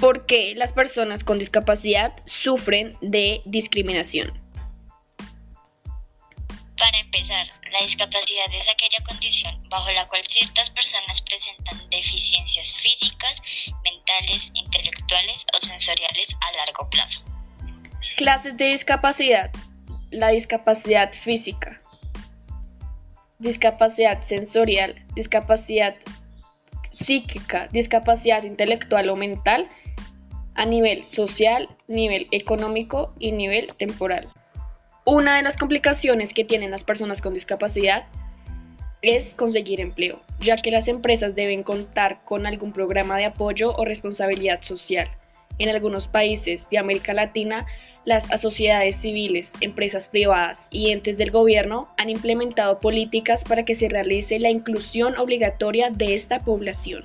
¿Por qué las personas con discapacidad sufren de discriminación? Para empezar, la discapacidad es aquella condición bajo la cual ciertas personas presentan deficiencias físicas, mentales, intelectuales o sensoriales a largo plazo. Clases de discapacidad. La discapacidad física, discapacidad sensorial, discapacidad psíquica, discapacidad intelectual o mental a nivel social, nivel económico y nivel temporal. Una de las complicaciones que tienen las personas con discapacidad es conseguir empleo, ya que las empresas deben contar con algún programa de apoyo o responsabilidad social. En algunos países de América Latina, las sociedades civiles, empresas privadas y entes del gobierno han implementado políticas para que se realice la inclusión obligatoria de esta población.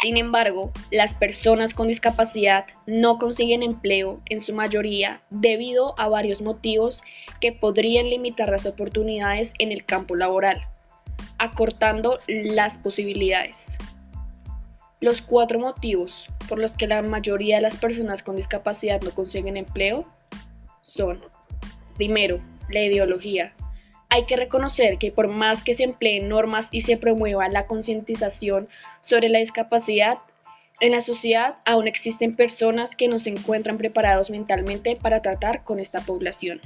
Sin embargo, las personas con discapacidad no consiguen empleo en su mayoría debido a varios motivos que podrían limitar las oportunidades en el campo laboral, acortando las posibilidades. Los cuatro motivos por los que la mayoría de las personas con discapacidad no consiguen empleo son, primero, la ideología. Hay que reconocer que por más que se empleen normas y se promueva la concientización sobre la discapacidad, en la sociedad aún existen personas que no se encuentran preparados mentalmente para tratar con esta población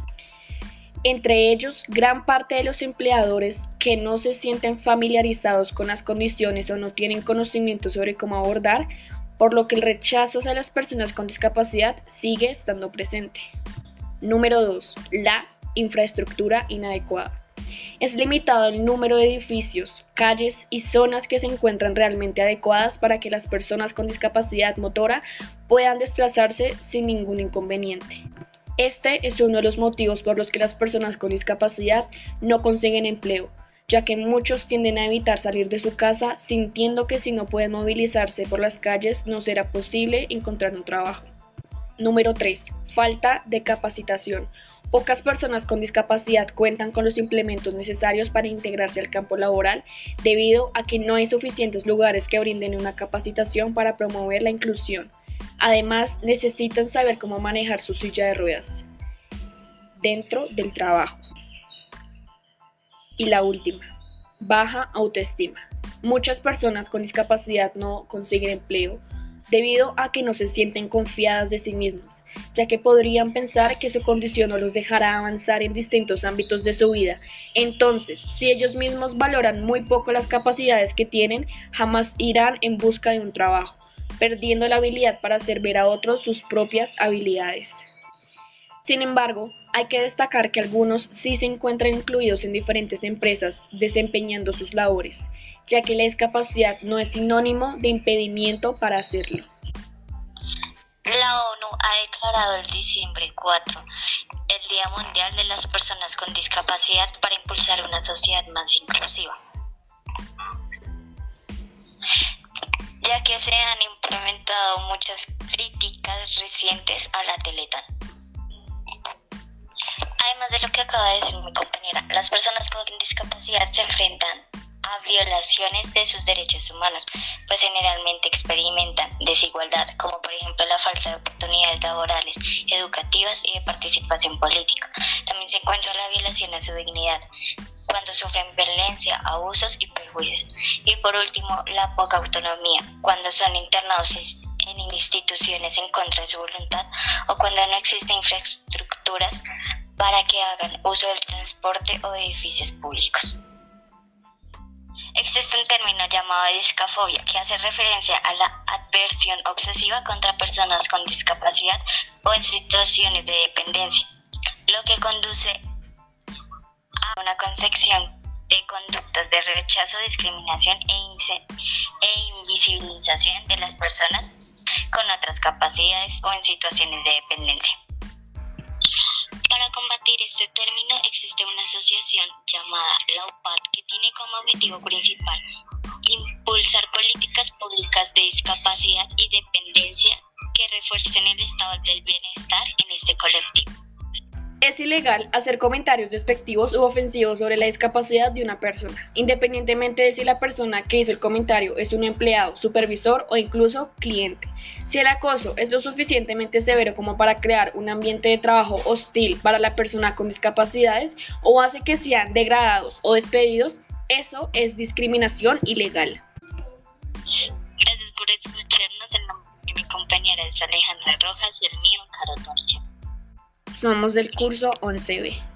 entre ellos gran parte de los empleadores que no se sienten familiarizados con las condiciones o no tienen conocimiento sobre cómo abordar, por lo que el rechazo hacia las personas con discapacidad sigue estando presente. Número 2. La infraestructura inadecuada. Es limitado el número de edificios, calles y zonas que se encuentran realmente adecuadas para que las personas con discapacidad motora puedan desplazarse sin ningún inconveniente. Este es uno de los motivos por los que las personas con discapacidad no consiguen empleo, ya que muchos tienden a evitar salir de su casa sintiendo que si no pueden movilizarse por las calles no será posible encontrar un trabajo. Número 3. Falta de capacitación. Pocas personas con discapacidad cuentan con los implementos necesarios para integrarse al campo laboral debido a que no hay suficientes lugares que brinden una capacitación para promover la inclusión. Además, necesitan saber cómo manejar su silla de ruedas dentro del trabajo. Y la última, baja autoestima. Muchas personas con discapacidad no consiguen empleo debido a que no se sienten confiadas de sí mismas, ya que podrían pensar que su condición no los dejará avanzar en distintos ámbitos de su vida. Entonces, si ellos mismos valoran muy poco las capacidades que tienen, jamás irán en busca de un trabajo perdiendo la habilidad para hacer ver a otros sus propias habilidades. Sin embargo, hay que destacar que algunos sí se encuentran incluidos en diferentes empresas desempeñando sus labores, ya que la discapacidad no es sinónimo de impedimento para hacerlo. La ONU ha declarado el diciembre 4 el Día Mundial de las Personas con Discapacidad para impulsar una sociedad más inclusiva. ya que se han implementado muchas críticas recientes a la Teletón. Además de lo que acaba de decir mi compañera, las personas con discapacidad se enfrentan a violaciones de sus derechos humanos, pues generalmente experimentan desigualdad, como por ejemplo la falta de oportunidades laborales, educativas y de participación política. También se encuentra la violación a su dignidad, cuando sufren violencia, abusos y perjuicios. Y por último, la poca autonomía, cuando son internados en instituciones en contra de su voluntad o cuando no existen infraestructuras para que hagan uso del transporte o edificios públicos. Existe un término llamado discafobia que hace referencia a la adversión obsesiva contra personas con discapacidad o en situaciones de dependencia, lo que conduce una concepción de conductas de rechazo, discriminación e, e invisibilización de las personas con otras capacidades o en situaciones de dependencia. Para combatir este término existe una asociación llamada la UPAD que tiene como objetivo principal impulsar políticas públicas de discapacidad y dependencia que refuercen el estado del bienestar en este colectivo. Es ilegal hacer comentarios despectivos u ofensivos sobre la discapacidad de una persona, independientemente de si la persona que hizo el comentario es un empleado, supervisor o incluso cliente. Si el acoso es lo suficientemente severo como para crear un ambiente de trabajo hostil para la persona con discapacidades o hace que sean degradados o despedidos, eso es discriminación ilegal. Gracias por escucharnos. El nombre de mi compañera es Alejandra Rojas y el mío, Carol. Somos del curso 11B.